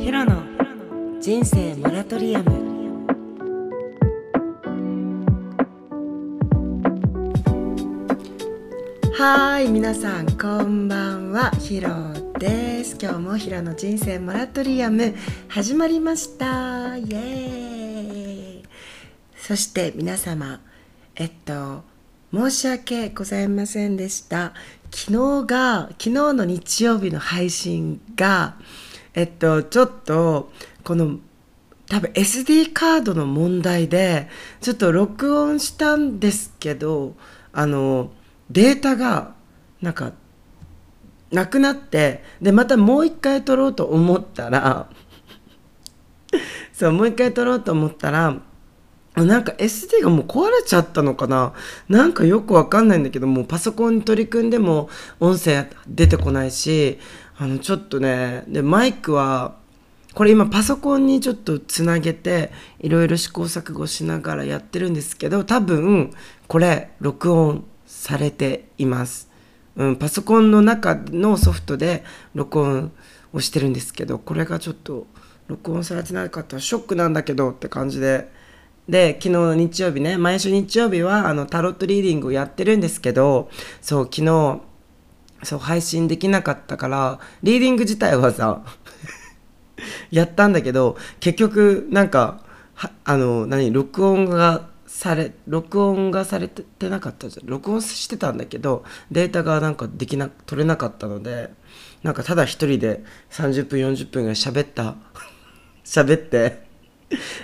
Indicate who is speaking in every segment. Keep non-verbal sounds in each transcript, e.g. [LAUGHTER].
Speaker 1: ヒロの人生モラトリアム。はい皆さんこんばんは。ヒロです。今日もヒロの人生モラトリアム。始まりました。イエーイ。そして皆様えっと申し訳ございませんでした。昨日が昨日の日曜日の配信がえっとちょっとこの多分 SD カードの問題でちょっと録音したんですけどあのデータがなんかなくなってでまたもう一回撮ろうと思ったらそうもう一回撮ろうと思ったらなんか SD がもう壊れちゃったのかな？なんかよくわかんないんだけどもうパソコンに取り組んでも音声出てこないしあのちょっとねでマイクはこれ今パソコンにちょっとつなげていろいろ試行錯誤しながらやってるんですけど多分これ録音されています、うん、パソコンの中のソフトで録音をしてるんですけどこれがちょっと録音されてなかったらショックなんだけどって感じで。で昨日の日曜日ね毎週日曜日はあのタロットリーディングをやってるんですけどそう昨日そう配信できなかったからリーディング自体はさ [LAUGHS] やったんだけど結局なんかあの何録音がされ録音がされてなかったじゃん。録音してたんだけどデータがなんかできな取れなかったのでなんかただ一人で30分40分ぐらい喋った。[LAUGHS] 喋って。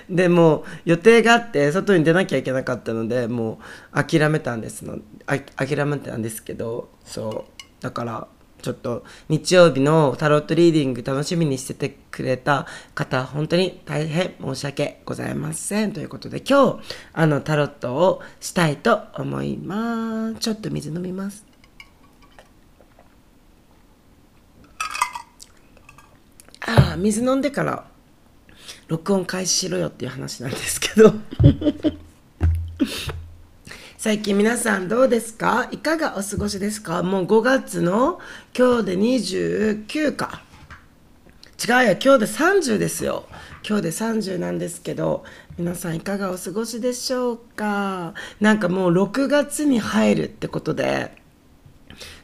Speaker 1: でも予定があって外に出なきゃいけなかったのでもう諦めたんですの諦めたんですけどそう。だからちょっと日曜日のタロットリーディング楽しみにしててくれた方、本当に大変申し訳ございません。ということで今日、あのタロットをしたいと思います。ちょっと水飲みます。ああ、水飲んでから録音開始しろよっていう話なんですけど最近皆さんどうですか？いかがお過ごしですか？もう5月の今日で29か。違うや、今日で30ですよ。今日で30なんですけど、皆さんいかがお過ごしでしょうか？なんかもう6月に入るってことで、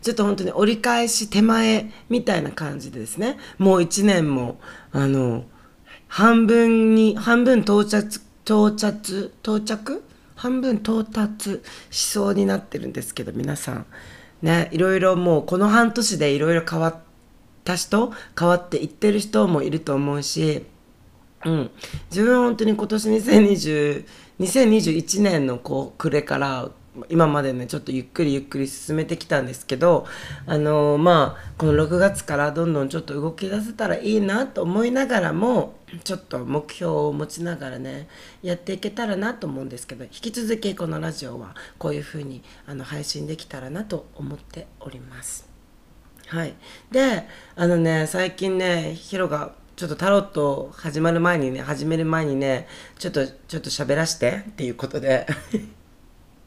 Speaker 1: ちょっと本当に折り返し手前みたいな感じでですね、もう1年も、あの、半分に、半分到着、到着、到着？半分到達しそうになってるんですけど皆さん。ね。いろいろもうこの半年でいろいろ変わった人変わっていってる人もいると思うし、うん、自分は本当に今年2020 2021年のこう暮れから今までねちょっとゆっくりゆっくり進めてきたんですけどあのー、まあこの6月からどんどんちょっと動き出せたらいいなと思いながらもちょっと目標を持ちながらねやっていけたらなと思うんですけど引き続きこのラジオはこういう風にあに配信できたらなと思っております。はい、であのね最近ねヒロがちょっとタロット始まる前にね始める前にねちょっとちょっと喋らしてっていうことで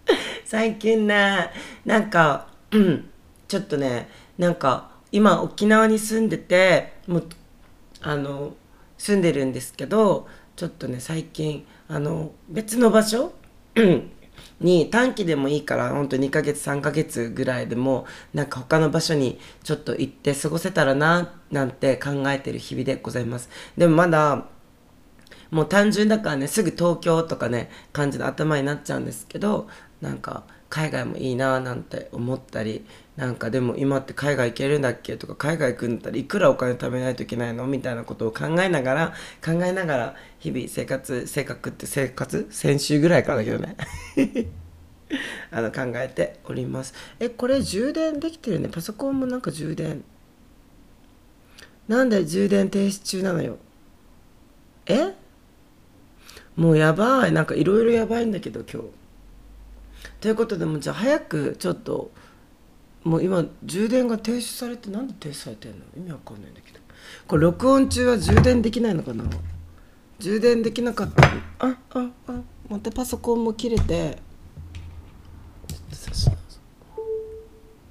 Speaker 1: [LAUGHS] 最近ねなんか、うん、ちょっとねなんか今沖縄に住んでてもうあの住んでるんですけどちょっとね最近あの別の場所に短期でもいいからほんと2ヶ月3ヶ月ぐらいでもなんか他の場所にちょっと行って過ごせたらななんて考えてる日々でございます。でもまだもう単純だからねすぐ東京とかね感じの頭になっちゃうんですけどなんか海外もいいななんて思ったりなんかでも今って海外行けるんだっけとか海外行くんだったらいくらお金貯めないといけないのみたいなことを考えながら考えながら日々生活性格って生活先週ぐらいからだけどねあの考えておりますえこれ充電できてるねパソコンもなんか充電なんで充電停止中なのよえもうやばいなんかいろいろやばいんだけど今日ということでもじゃあ早くちょっともう今充電が停止されてなんで停止されてんの？意味わかんないんだけど。これ録音中は充電できないのかな？充電できなかったあああまたパソコンも切れて。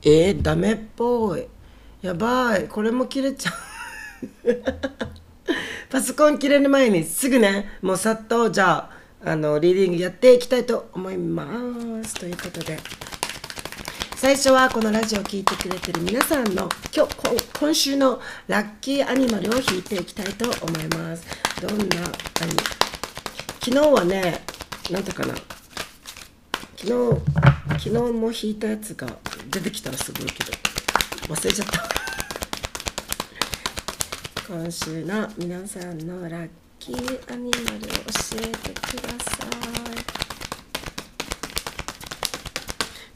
Speaker 1: えー、ダメっぽい。やばい。これも切れちゃう。[LAUGHS] パソコン切れる前にすぐねもうさっとじゃああのリーディングやっていきたいと思います。ということで。最初はこのラジオを聴いてくれてる皆さんの今日今週のラッキーアニマルを引いていきたいと思います。どんなアニ昨日はねなんてかな。昨日昨日も引いたやつが出てきたらすごいけど忘れちゃった。[LAUGHS] 今週の皆さんのラッキーアニマルを教えてください。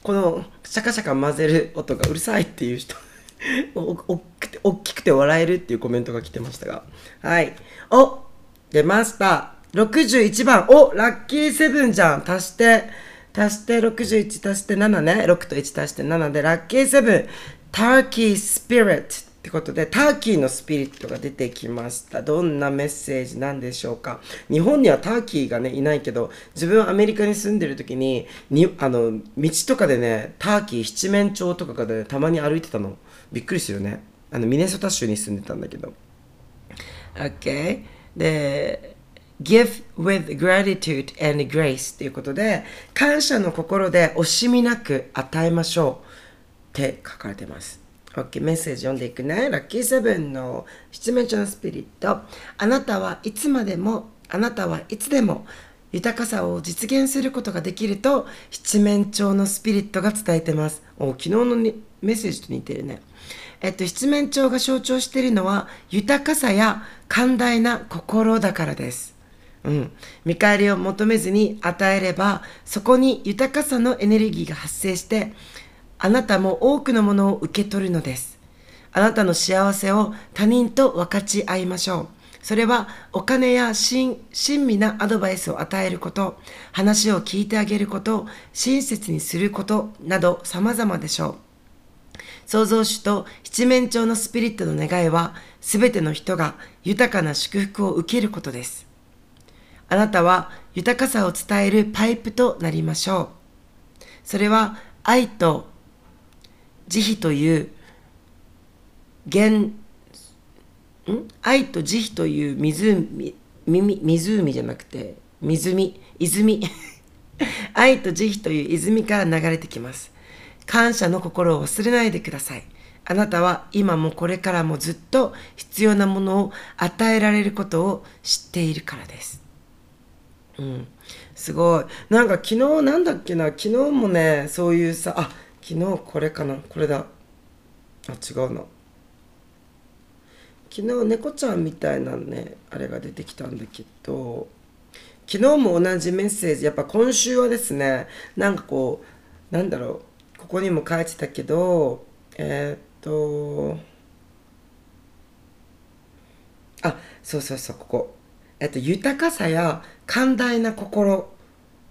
Speaker 1: このシャカシャカ混ぜる音がうるさいっていう人 [LAUGHS] おお大きくて笑えるっていうコメントが来てましたが。はい。お出ました。61番。おラッキーセブンじゃん。足して足して61足して7ね。6と1足して7でラッキーセブン。ターキースピリットってことで、ターキーのスピリットが出てきました。どんなメッセージなんでしょうか。日本にはターキーがね、いないけど、自分はアメリカに住んでる時に、にあの、道とかでね、ターキー七面鳥とかで、ね、たまに歩いてたの。びっくりするよね。あの、ミネソタ州に住んでたんだけど。OK? で、give with gratitude and grace ということで、感謝の心で惜しみなく与えましょう。って書かれてます。OK、メッセージ読んでいくね。ラッキーセブンの七面鳥のスピリット。あなたはいつまでも、あなたはいつでも豊かさを実現することができると七面鳥のスピリットが伝えてます。お昨日のメッセージと似てるね。えっと、七面鳥が象徴しているのは豊かさや寛大な心だからです。うん。見返りを求めずに与えれば、そこに豊かさのエネルギーが発生して、あなたも多くのものを受け取るのです。あなたの幸せを他人と分かち合いましょう。それはお金や親身なアドバイスを与えること、話を聞いてあげること、親切にすることなど様々でしょう。創造主と七面鳥のスピリットの願いは、すべての人が豊かな祝福を受けることです。あなたは豊かさを伝えるパイプとなりましょう。それは愛と慈悲という源ん？愛と慈悲という湖湖じゃなくて湖泉。[LAUGHS] 愛と慈悲という泉から流れてきます。感謝の心を忘れないでください。あなたは今もこれからもずっと必要なものを与えられることを知っているからです。うん。すごい。なんか昨日なんだっけな。昨日もねそういうさあ昨日これかな？これだ。あ違うな。昨日猫ちゃんみたいなねあれが出てきたんだけど昨日も同じメッセージやっぱ今週はですねなんかこうなんだろうここにも書いてたけどえー、っとあそうそうそうここ。えっと豊かさや寛大な心。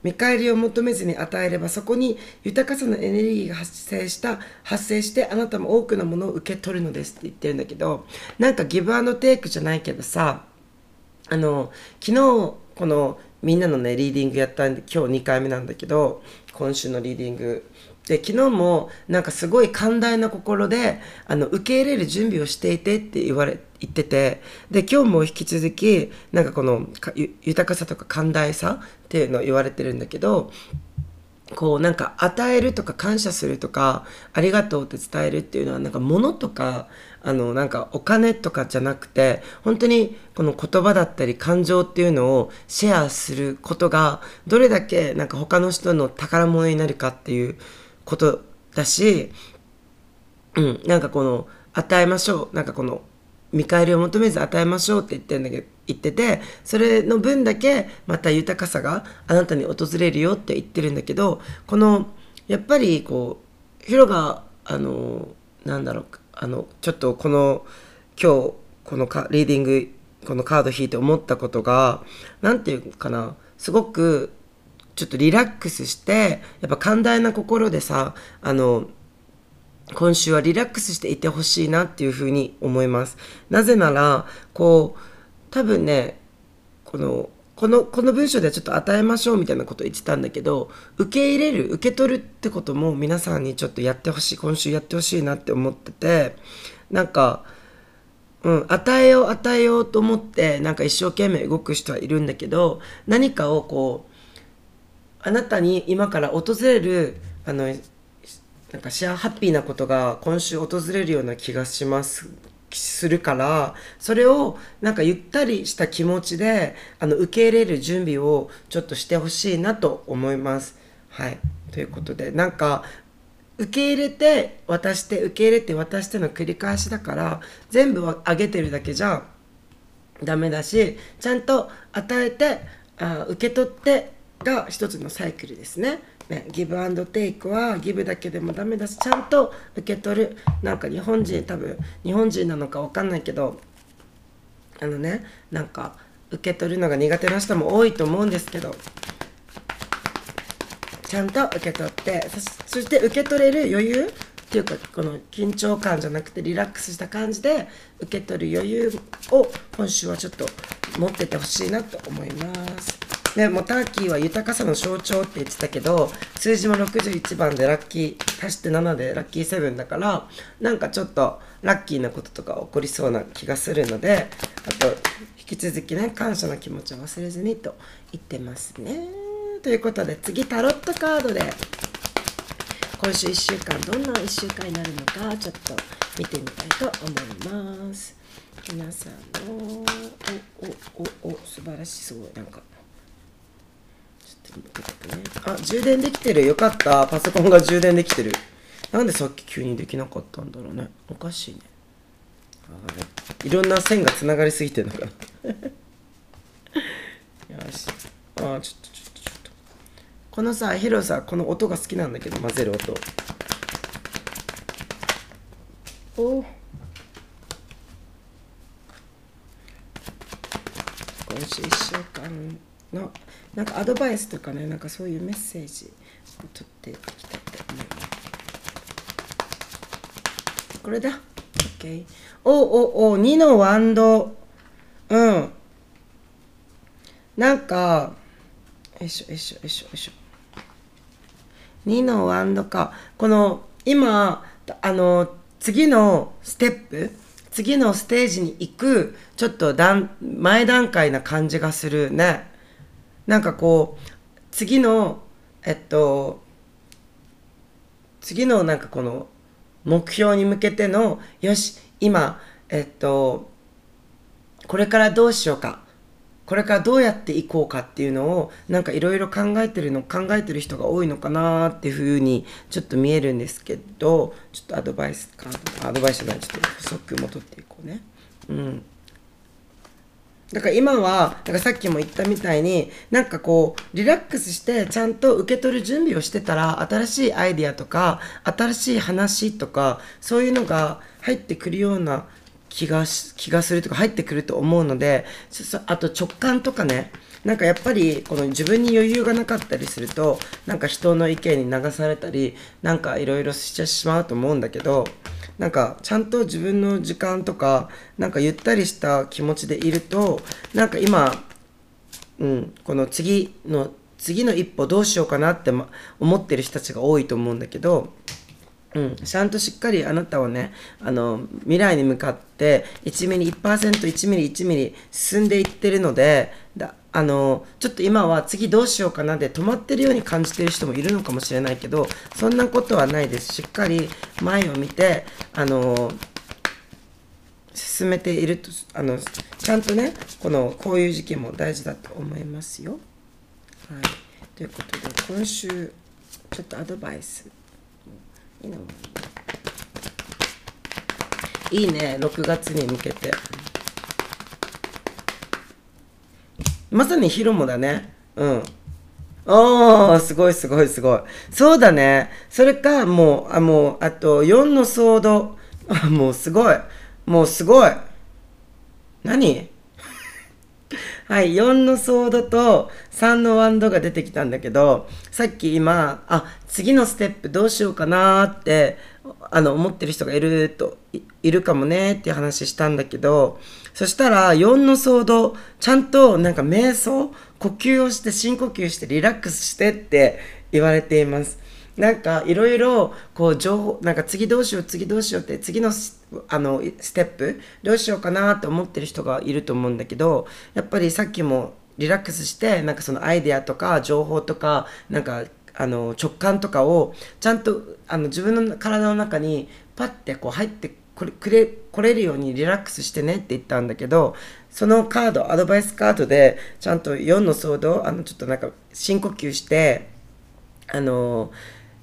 Speaker 1: 見返りを求めずに与えればそこに豊かさのエネルギーが発生した発生してあなたも多くのものを受け取るのですって言ってるんだけどなんかギブアンドテイクじゃないけどさあの昨日このみんなのねリーディングやったんで今日2回目なんだけど今週のリーディングで昨日もなんかすごい寛大な心であの受け入れる準備をしていてって言われ言っててで今日も引き続きなんかこの豊かさとか寛大さっていうのを言われてるんだけどこうなんか与えるとか感謝するとかありがとうって伝えるっていうのはなんか物とかあのなんかお金とかじゃなくて本当にこの言葉だったり感情っていうのをシェアすることがどれだけなんか他の人の宝物になるかっていうことだし、うん、なんかこの与えましょうなんかこの見返りを求めず与えましょうって言ってんだけど言っててそれの分だけまた豊かさがあなたに訪れるよって言ってるんだけどこのやっぱりこうヒロがあのなんだろうあのちょっとこの今日このかリーディングこのカード引いて思ったことが何て言うかなすごくちょっとリラックスしてやっぱ寛大な心でさあの今週はリラックスしていてほしいなっていうふうに思います。なぜならこう多分ねこのこのこの文章ではちょっと与えましょうみたいなこと言ってたんだけど受け入れる受け取るってことも皆さんにちょっとやってほしい今週やってほしいなって思っててなんかうん、与えよう与えようと思ってなんか一生懸命動く人はいるんだけど何かをこうあなたに今から訪れるあのなんかシェアハッピーなことが今週訪れるような気がしますするからそれをなんかゆったりした気持ちであの受け入れる準備をちょっとしてほしいなと思います。はいということでなんか受け入れて渡して受け入れて渡しての繰り返しだから全部あげてるだけじゃダメだしちゃんと与えてあ受け取ってが一つのサイクルですね。ね、ギブアンドテイクはギブだけでもダメだしちゃんと受け取るなんか日本人多分日本人なのか分かんないけどあのねなんか受け取るのが苦手な人も多いと思うんですけどちゃんと受け取ってそして受け取れる余裕っていうかこの緊張感じゃなくてリラックスした感じで受け取る余裕を今週はちょっと持っててほしいなと思います。でもターキーは豊かさの象徴って言ってたけど数字も61番でラッキー足して7でラッキー7だからなんかちょっとラッキーなこととか起こりそうな気がするのであと引き続きね感謝の気持ちを忘れずにと言ってますね。ということで次タロットカードで今週1週間どんな1週間になるのかちょっと見てみたいと思います。皆さんのおおおお素晴らしそうなんかあ充電できてる。よかった。パソコンが充電できてる。なんでさっき急にできなかったんだろうね。おかしいね。い。ろんな線がつながりすぎてるのか。な [LAUGHS] よし。あちょっとちょっとちょっと。このさヒロさこの音が好きなんだけど混ぜる音。お。今週1週間のなんかアドバイスとかねなんかそういうメッセージを取っていきたいと思いますこれだ。OK おおお2のワンド。うん。なんかよいしょよいしょよいしょよいしょ。2のワンドか。この今あの次のステップ次のステージに行くちょっと段前段階な感じがするね。なんかこう次のえっと次のなんかこの目標に向けてのよし今えっとこれからどうしようかこれからどうやっていこうかっていうのをなんかいろいろ考えてるの考えてる人が多いのかなっていうふうにちょっと見えるんですけどちょっとアドバイスカードアドバイスじゃないちょっと補足も取っていこうね。うん。だから今は、だからさっきも言ったみたいに、なんかこう、リラックスしてちゃんと受け取る準備をしてたら、新しいアイディアとか、新しい話とか、そういうのが入ってくるような気が気がするとか入ってくると思うので、あと直感とかね、なんかやっぱりこの自分に余裕がなかったりすると、なんか人の意見に流されたり、なんかいろいろしちゃしまうと思うんだけど、なんかちゃんと自分の時間とかなんかゆったりした気持ちでいるとなんか今、うん、この次の次の一歩どうしようかなって、思ってる人たちが多いと思うんだけど、うん、ちゃんとしっかりあなたはねあの未来に向かって1ミリ 1%1 ミリ1ミリ進んでいってるのでだあのちょっと今は次どうしようかなで止まってるように感じてる人もいるのかもしれないけどそんなことはないです。しっかり前を見てあの進めているとあのちゃんとねこのこういう時期も大事だと思いますよ。はい、ということで今週ちょっとアドバイス。いいね。6月に向けて。まさにヒロモだね。うん。おー、すごいすごいすごい。そうだね。それか、もう、あ、もう、あと、4のソード。[LAUGHS] もうすごい。もうすごい。何？はい、4のソードと3のワンドが出てきたんだけど、さっき今、あ、次のステップどうしようかなって、あの、思ってる人がいると、いるかもねっていう話したんだけど、そしたら4のソード、ちゃんとなんか瞑想、呼吸をして深呼吸してリラックスしてって言われています。なんかいろいろこう情報なんか次どうしよう次どうしようって次のあのステップどうしようかなと思ってる人がいると思うんだけどやっぱりさっきもリラックスしてなんかそのアイデアとか情報とかなんかあの直感とかをちゃんとあの自分の体の中にパッてこう入ってこれくれ来れるようにリラックスしてねって言ったんだけどそのカードアドバイスカードでちゃんと4のソードあのちょっとなんか深呼吸してあの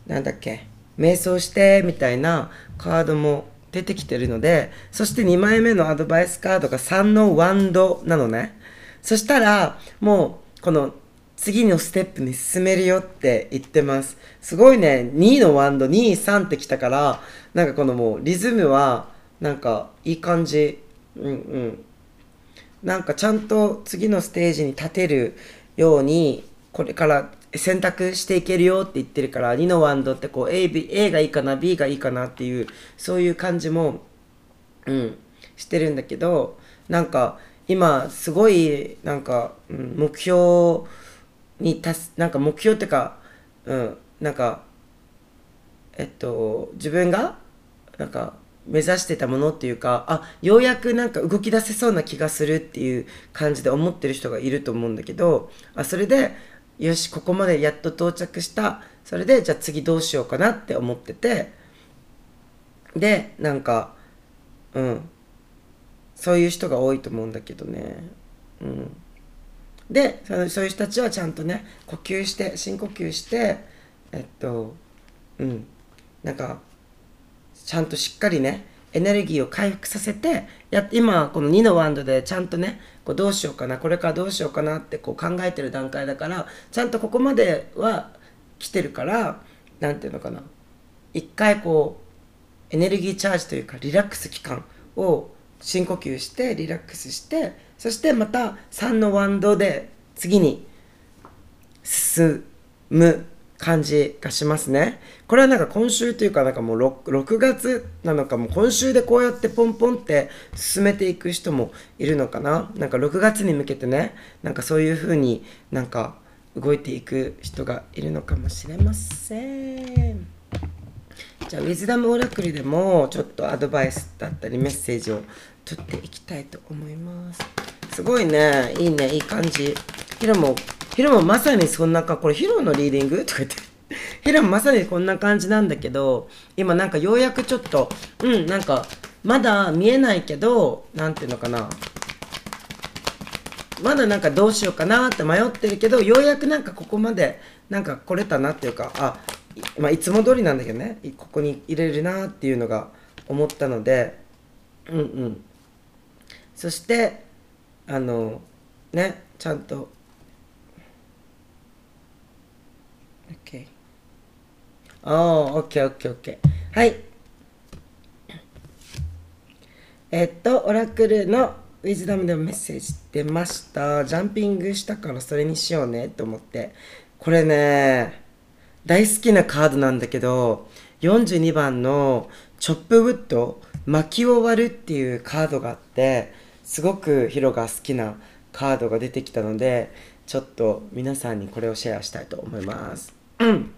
Speaker 1: なんだっけ？瞑想してみたいなカードも出てきてるのでそして2枚目のアドバイスカードが3のワンドなのね。そしたらもうこの次のステップに進めるよって言ってます。すごいね。2のワンド23ってきたからなんかこのもうリズムはなんかいい感じ。うんうん。なんかちゃんと次のステージに立てるようにこれから選択していけるよって言ってるから2のワンドってこう A, B A がいいかな B がいいかなっていうそういう感じもうんしてるんだけどなんか今すごいなんか、うん、目標に達すなんか目標ってかうんなんかえっと自分がなんか目指してたものっていうかあようやくなんか動き出せそうな気がするっていう感じで思ってる人がいると思うんだけどあそれでよしここまでやっと到着した。それでじゃあ次どうしようかなって思ってて。でなんかうん。そういう人が多いと思うんだけどね。うん。でそのそういう人たちはちゃんとね呼吸して深呼吸してえっとうん。なんかちゃんとしっかりねエネルギーを回復させてや今この2のワンドでちゃんとねこうどうしようかなこれからどうしようかなってこう考えてる段階だからちゃんとここまでは来てるから何て言うのかな。一回こうエネルギーチャージというかリラックス期間を深呼吸してリラックスしてそしてまた3のワンドで次に進む感じがしますね。これはなんか今週というかなんかもう 6, 6月なのかもう今週でこうやってポンポンって進めていく人もいるのかななんか6月に向けてねなんかそういう風になんか動いていく人がいるのかもしれません。じゃあウィズダムオラクルでもちょっとアドバイスだったりメッセージを取っていきたいと思います。すごいねいいねいい感じ。ヒロもヒロもまさにそんなか、これヒロのリーディング？とか言って。ヒロもまさにこんな感じなんだけど、今なんかようやくちょっと、うん、なんか、まだ見えないけど、なんていうのかな。まだなんかどうしようかなって迷ってるけど、ようやくなんかここまでなんか来れたなっていうか、あ、まあ、いつも通りなんだけどね、ここに入れるなっていうのが思ったので、うんうん。そして、あの、ね、ちゃんと OK。おー、OK、OK、OK。はい。えっと、オラクルのウィズダムでもメッセージ出ました。ジャンピングしたからそれにしようねと思って。これね、大好きなカードなんだけど、42番のチョップウッド、薪を割るっていうカードがあって、すごくヒロが好きなカードが出てきたので、ちょっと皆さんにこれをシェアしたいと思います。うん、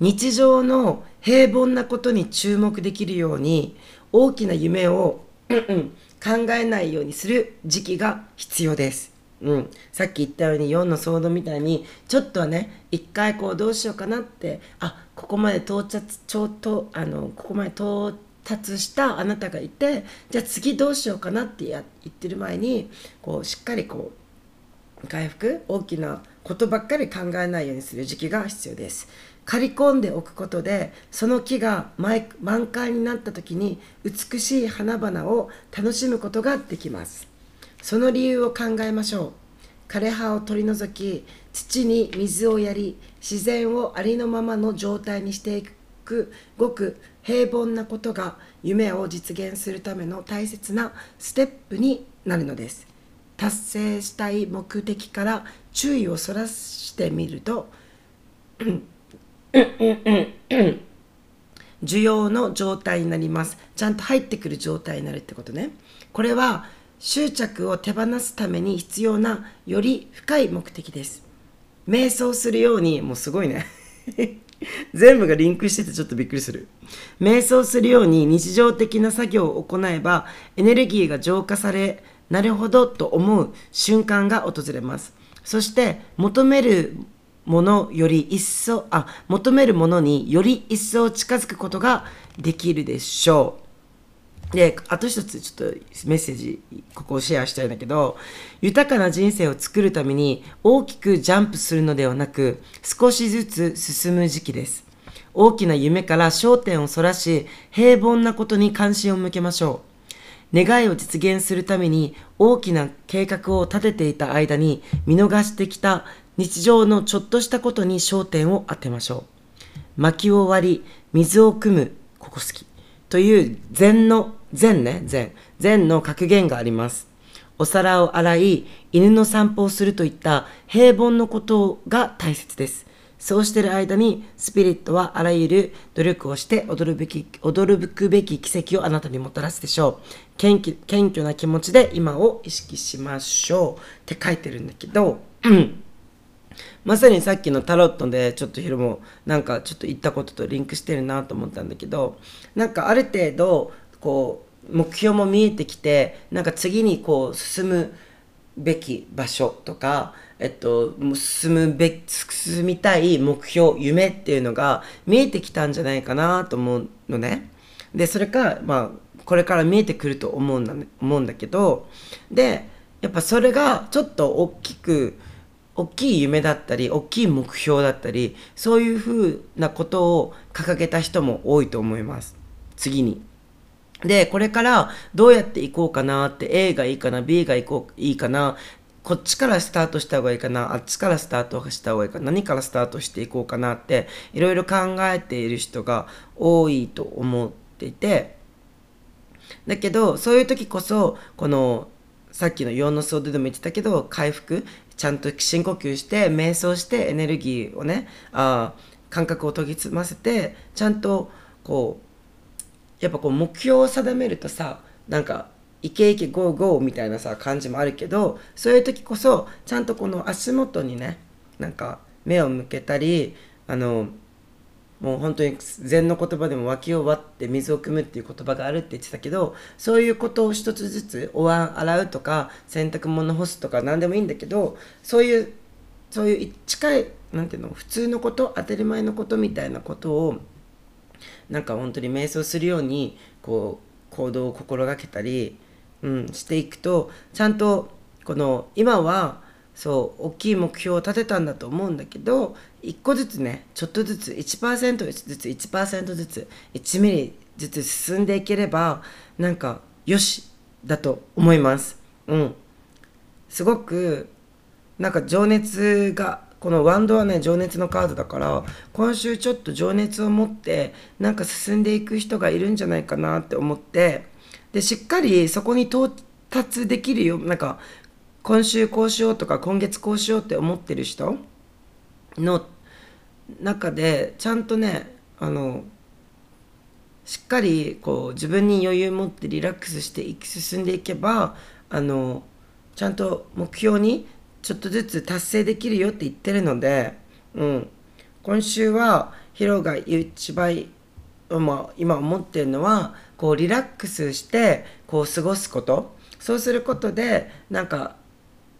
Speaker 1: 日常の平凡なことに注目できるように大きな夢を、考えないようにする時期が必要です。うん、さっき言ったように4のソードみたいにちょっとはね一回こうどうしようかなってあここまで到達ちょうどあのここまで到達したあなたがいてじゃあ次どうしようかなってや言ってる前にこうしっかりこう回復大きなことばっかり考えないようにする時期が必要です刈り込んでおくことでその木が満開になった時に美しい花々を楽しむことができます。その理由を考えましょう。枯れ葉を取り除き土に水をやり自然をありのままの状態にしていくごく平凡なことが夢を実現するための大切なステップになるのです。達成したい目的から注意をそらしてみると需要の状態になります。ちゃんと入ってくる状態になるってことね。これは執着を手放すために必要なより深い目的です。瞑想するようにもうすごいね。[LAUGHS] 全部がリンクしててちょっとびっくりする。瞑想するように日常的な作業を行えばエネルギーが浄化され、なるほどと思う瞬間が訪れます。そして求めるものより一層、あ、求めるものにより一層近づくことができるでしょう。で、あと一つちょっとメッセージ、ここをシェアしたいんだけど、豊かな人生を作るために大きくジャンプするのではなく、少しずつ進む時期です。大きな夢から焦点をそらし、平凡なことに関心を向けましょう。願いを実現するために大きな計画を立てていた間に見逃してきた日常のちょっとしたことに焦点を当てましょう。薪を割り、水を汲む、ここ好き。という禅の、禅ね、禅。禅の格言があります。お皿を洗い、犬の散歩をするといった平凡のことが大切です。そうしている間に、スピリットはあらゆる努力をして踊るべき、驚くべき奇跡をあなたにもたらすでしょう。謙虚な気持ちで今を意識しましょう。って書いてるんだけど、まさにさっきのタロットでちょっとヒロもなんかちょっと言ったこととリンクしてるなと思ったんだけどなんかある程度こう目標も見えてきてなんか次にこう進むべき場所とか、えっと、進むべ進みたい目標夢っていうのが見えてきたんじゃないかなと思うのね。でそれかまあこれから見えてくると思うんだ、思うんだけどでやっぱそれがちょっと大きく大きい夢だったり大きい目標だったりそういうふうなことを掲げた人も多いと思います。次に。でこれからどうやっていこうかなって A がいいかな B がいこういいかなこっちからスタートした方がいいかなあっちからスタートした方がいいかな何からスタートしていこうかなっていろいろ考えている人が多いと思っていて。だけどそういう時こそこのさっきの陽の相ででも言ってたけど回復ちゃんと深呼吸して瞑想してエネルギーをねあ感覚を研ぎ澄ませてちゃんとこうやっぱこう目標を定めるとさなんかイケイケゴーゴーみたいなさ感じもあるけどそういう時こそちゃんとこの足元にねなんか目を向けたりあのもう本当に禅の言葉でも脇を割って水を汲むっていう言葉があるって言ってたけどそういうことを一つずつお椀洗うとか洗濯物干すとか何でもいいんだけどそういうそういう近いなんていうの普通のこと当たり前のことみたいなことをなんか本当に瞑想するようにこう行動を心がけたり、うん、していくとちゃんとこの今はそう大きい目標を立てたんだと思うんだけど1個ずつねちょっとずつ1%ずつ1%ずつ1ミリずつ進んでいければなんかよしだと思います。うん。すごくなんか情熱がこのワンドはね情熱のカードだから今週ちょっと情熱を持ってなんか進んでいく人がいるんじゃないかなって思ってでしっかりそこに到達できるよなんか今週こうしようとか今月こうしようって思ってる人の中でちゃんとねあのしっかりこう自分に余裕持ってリラックスして進んでいけばあのちゃんと目標にちょっとずつ達成できるよって言ってるので、うん、今週はヒロが一番、まあ、今思ってるのはこうリラックスしてこう過ごすこと。そうすることでなんか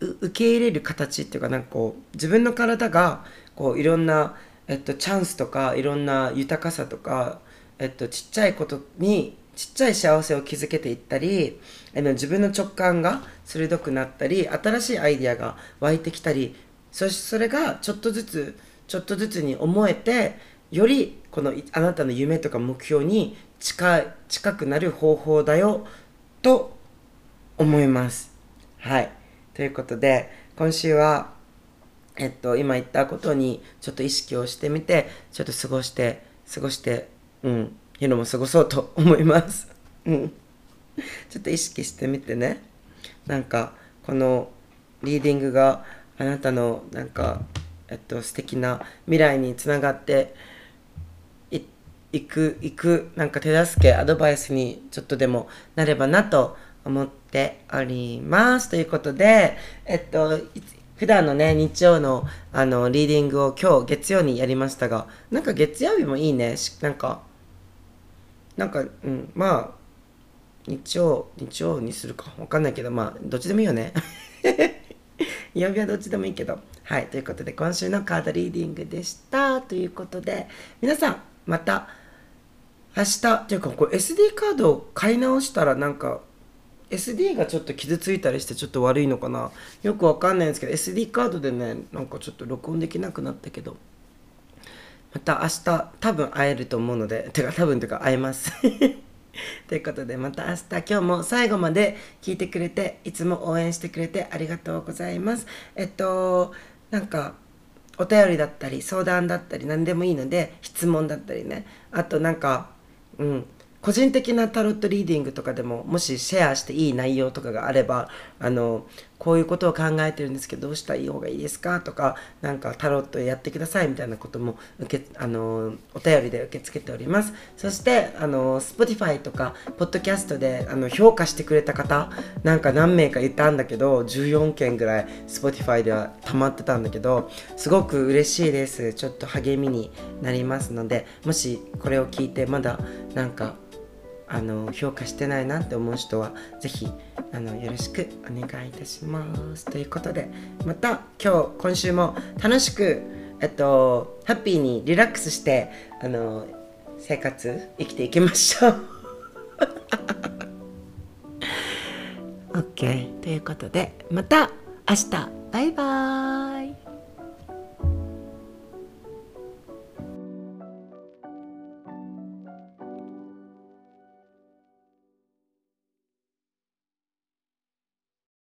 Speaker 1: 受け入れる形っていうかなんかこう自分の体がこういろんな、えっと、チャンスとかいろんな豊かさとか、えっと、ちっちゃいことにちっちゃい幸せを築けていったり自分の直感が鋭くなったり新しいアイディアが湧いてきたりそしてそれがちょっとずつちょっとずつに思えてよりこのあなたの夢とか目標に近近くなる方法だよと思います。はい。ということで、今週は、えっと、今言ったことにちょっと意識をしてみて、ちょっと過ごして、過ごして、うん、ヒロも過ごそうと思います。うん。ちょっと意識してみてね。なんか、このリーディングがあなたの、なんか、えっと、素敵な未来につながっていく、いく、なんか手助け、アドバイスにちょっとでもなればなと思思っております。ということで、えっと、普段のね日曜のあのリーディングを今日月曜にやりましたがなんか月曜日もいいね。なんかなんかうんまあ日曜日曜にするか。わかんないけどまあどっちでもいいよね。[LAUGHS] 曜日はどっちでもいいけど。はいということで今週のカードリーディングでした。ということで皆さんまた明日っていうかこれ SD カードを買い直したらなんか SD がちょっと傷ついたりしてちょっと悪いのかな。よくわかんないんですけど SD カードでねなんかちょっと録音できなくなったけどまた明日多分会えると思うのでてか多分というか会えます [LAUGHS] ということでまた明日今日も最後まで聞いてくれていつも応援してくれてありがとうございます。えっとなんかお便りだったり相談だったり何でもいいので質問だったりね。あとなんかうん個人的なタロットリーディングとかでももしシェアしていい内容とかがあればあのこういうことを考えてるんですけどどうしたらいい方がいいですか？とかなんかタロットやってくださいみたいなことも受けあのお便りで受け付けております。そしてあの Spotify とかポッドキャストであの評価してくれた方なんか何名かいたんだけど14件ぐらい Spotify では溜まってたんだけどすごく嬉しいです。ちょっと励みになりますのでもしこれを聞いてまだなんかあの評価してないなって思う人は是非あのよろしくお願いいたします。ということでまた今日今週も楽しくえっとハッピーにリラックスしてあの生活生きていきましょう。[LAUGHS] OK ということでまた明日。バイバーイ。